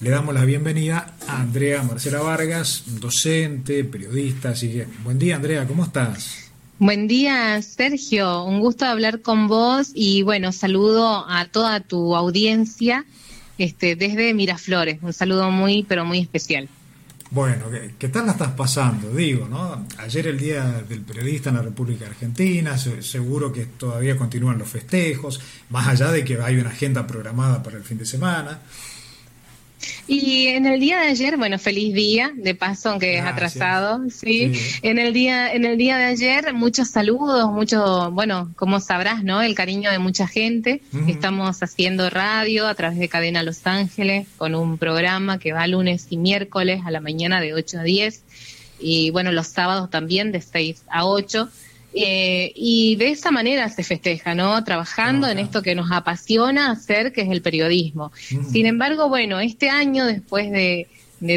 le damos la bienvenida a Andrea Marcela Vargas, docente, periodista. Así que, buen día, Andrea, ¿cómo estás? Buen día, Sergio. Un gusto hablar con vos y bueno, saludo a toda tu audiencia este, desde Miraflores. Un saludo muy, pero muy especial. Bueno, ¿qué, tal la estás pasando? Digo, ¿no? Ayer el Día del Periodista en la República Argentina, seguro que todavía continúan los festejos, más allá de que hay una agenda programada para el fin de semana. Y en el día de ayer, bueno, feliz día, de paso, aunque es atrasado, ¿sí? En el día en el día de ayer, muchos saludos, mucho, bueno, como sabrás, ¿no? El cariño de mucha gente. Estamos haciendo radio a través de Cadena Los Ángeles con un programa que va lunes y miércoles a la mañana de 8 a 10 y bueno, los sábados también de 6 a 8. Eh, y de esa manera se festeja, ¿no? Trabajando en esto que nos apasiona hacer, que es el periodismo. Sin embargo, bueno, este año, después de,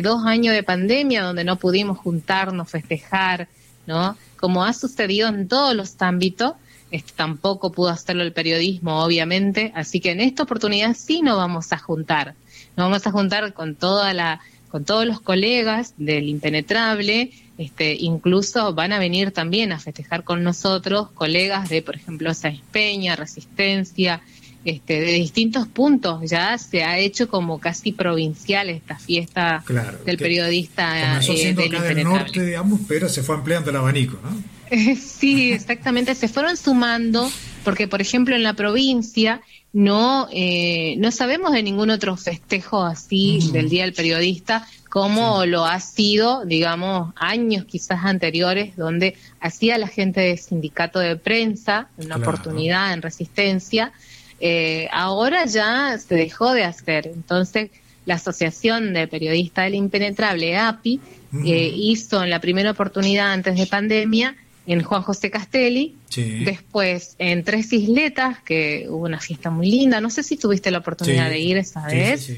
dos años de pandemia, donde no pudimos juntarnos, festejar, ¿no? Como ha sucedido en todos los ámbitos, este, tampoco pudo hacerlo el periodismo, obviamente, así que en esta oportunidad sí nos vamos a juntar. Nos vamos a juntar con toda la con todos los colegas del Impenetrable, este, incluso van a venir también a festejar con nosotros colegas de, por ejemplo, Sáenz Peña, Resistencia, este, de distintos puntos. Ya se ha hecho como casi provincial esta fiesta del periodista eh, del, norte, digamos, pero se fue ampliando el abanico, ¿no? sí, exactamente. Se fueron sumando, porque, por ejemplo, en la provincia no, eh, no sabemos de ningún otro festejo así del Día del Periodista como lo ha sido, digamos, años quizás anteriores, donde hacía la gente de sindicato de prensa, una oportunidad en resistencia, eh, ahora ya se dejó de hacer. Entonces, la Asociación de Periodistas del Impenetrable, API, eh, hizo en la primera oportunidad antes de pandemia en Juan José Castelli, después en Tres Isletas, que hubo una fiesta muy linda, no sé si tuviste la oportunidad de ir esa vez,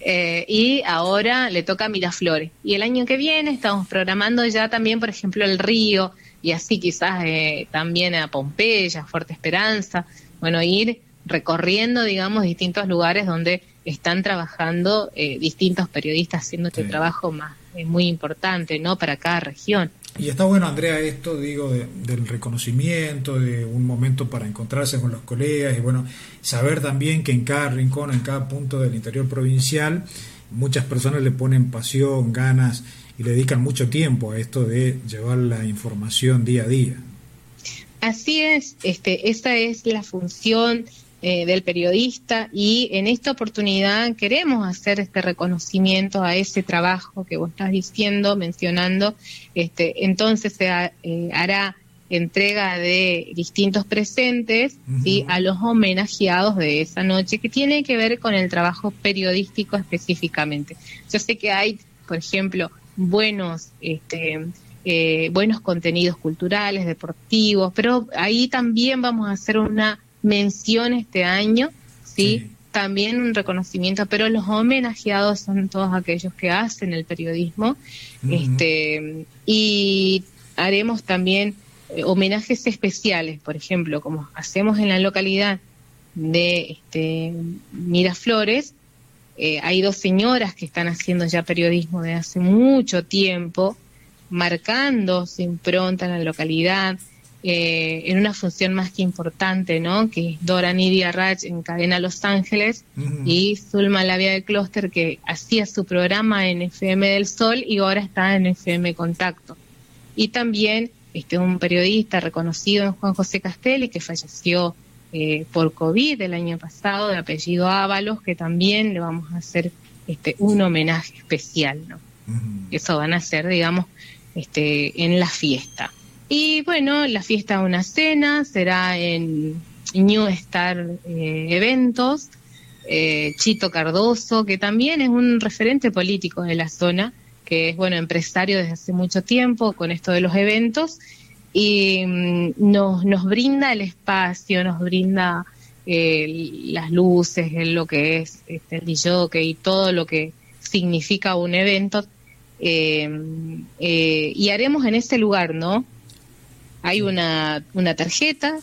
eh, y ahora le toca a Miraflores. Y el año que viene estamos programando ya también, por ejemplo, el Río, y así quizás eh, también a Pompeya, Fuerte Esperanza, bueno, ir recorriendo, digamos, distintos lugares donde están trabajando eh, distintos periodistas haciendo este trabajo más muy importante, ¿no? Para cada región. Y está bueno, Andrea, esto, digo, del reconocimiento, de un momento para encontrarse con los colegas y, bueno, saber también que en cada rincón, en cada punto del interior provincial, muchas personas le ponen pasión, ganas y le dedican mucho tiempo a esto de llevar la información día a día. Así es, este, esa es la función eh, del periodista y en esta oportunidad queremos hacer este reconocimiento a ese trabajo que vos estás diciendo, mencionando. Este, entonces se eh, hará entrega de distintos presentes a los homenajeados de esa noche, que tiene que ver con el trabajo periodístico específicamente. Yo sé que hay, por ejemplo, buenos este, eh, buenos contenidos culturales, deportivos, pero ahí también vamos a hacer una mención este año, ¿sí? También un reconocimiento, pero los homenajeados son todos aquellos que hacen el periodismo. este, y haremos también eh, homenajes especiales, por ejemplo, como hacemos en la localidad de este, Miraflores, eh, hay dos señoras que están haciendo ya periodismo de hace mucho tiempo, marcando su impronta en la localidad, eh, en una función más que importante, ¿no? Que es Dora Nidia Raj en Cadena Los Ángeles y Zulma Lavia del Clúster que hacía su programa en FM del Sol y ahora está en FM Contacto. Y también este, un periodista reconocido en Juan José Castelli que falleció eh, por COVID el año pasado, de apellido Ábalos, que también le vamos a hacer este, un homenaje especial, ¿no? Eso van a hacer, digamos, este, en la fiesta. Y bueno, la fiesta una cena será en New Star eh, Eventos. Eh, Chito Cardoso, que también es un referente político de la zona, que es bueno empresario desde hace mucho tiempo con esto de los eventos y mm, nos, nos brinda el espacio, nos brinda eh, las luces, lo que es este, el DJ y todo lo que significa un evento. y haremos en ese lugar, ¿no? Hay una, una tarjeta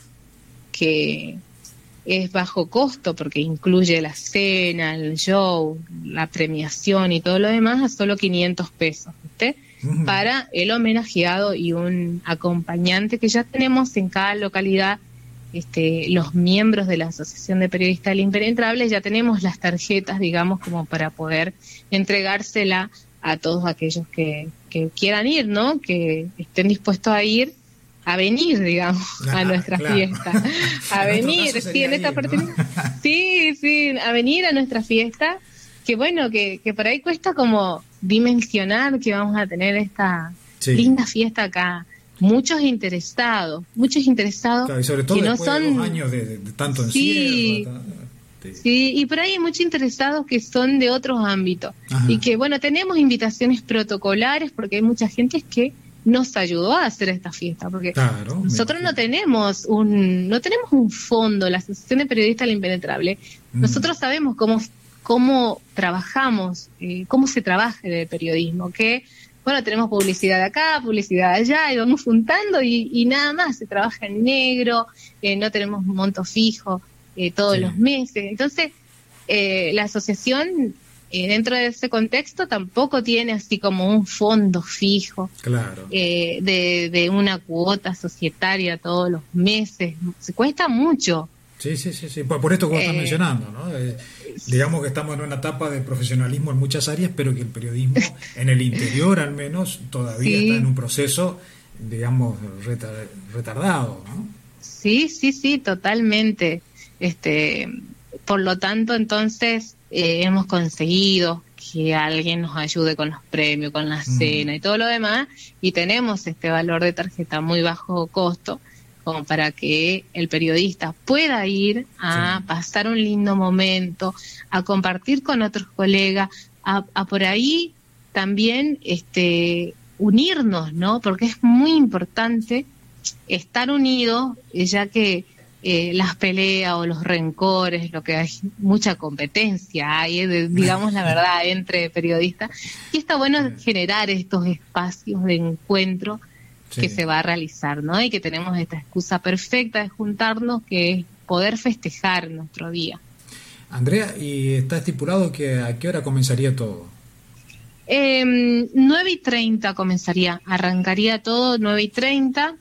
que, es bajo costo porque incluye la cena, el show, la premiación y todo lo demás a solo 500 pesos, ¿viste? Para el homenajeado y un acompañante que ya tenemos en cada localidad, este, los miembros de la Asociación de Periodistas del Impenetrable, ya tenemos las tarjetas, digamos, como para poder entregársela a todos aquellos que, que quieran ir, ¿no? Que estén dispuestos a ir a venir, digamos, a nuestra fiesta. A venir, sí, en esta oportunidad. Sí, sí, a venir a nuestra fiesta. Que bueno, que, que por ahí cuesta como dimensionar que vamos a tener esta linda fiesta acá. Muchos interesados, muchos interesados sobre todo que no son años de, tanto sí, Sí, y por ahí hay muchos interesados que son de otros ámbitos. Y que, bueno, tenemos invitaciones protocolares porque hay mucha gente que nos ayudó a hacer esta fiesta, porque nosotros no tenemos un no tenemos un fondo, la Asociación de Periodistas del Impenetrable. Mm. Nosotros sabemos cómo cómo trabajamos, eh, cómo se trabaja el periodismo, que bueno, tenemos publicidad acá, publicidad allá, y vamos juntando y, nada más, se trabaja en negro, eh, no tenemos monto fijo eh, todos los meses. Entonces, la asociación eh, dentro de ese contexto tampoco tiene así como un fondo fijo claro. Eh, de, una cuota societaria todos los meses. Se cuesta mucho. Sí, sí, sí, sí. Por, esto que vos estás eh, mencionando, ¿no? digamos que estamos en una etapa de profesionalismo en muchas áreas, pero que el periodismo, en el interior al menos, todavía está en un proceso, digamos, retardado, ¿no? Sí, sí, sí, totalmente. Este, por lo tanto, entonces, eh, hemos conseguido que alguien nos ayude con los premios, con la mm. cena y todo lo demás, y tenemos este valor de tarjeta muy bajo costo como para que el periodista pueda ir a pasar un lindo momento, a compartir con otros colegas, a, a por ahí también este unirnos, ¿no? Porque es muy importante estar unidos, ya que eh, las peleas o los rencores, lo que hay mucha competencia hay, eh, digamos la verdad, entre periodistas. Y está bueno generar estos espacios de encuentro que se va a realizar, ¿no? Y que tenemos esta excusa perfecta de juntarnos, que es poder festejar nuestro día. Andrea, ¿y está estipulado que a qué hora comenzaría todo? Eh, 9 y 30 comenzaría, arrancaría todo 9 y 30.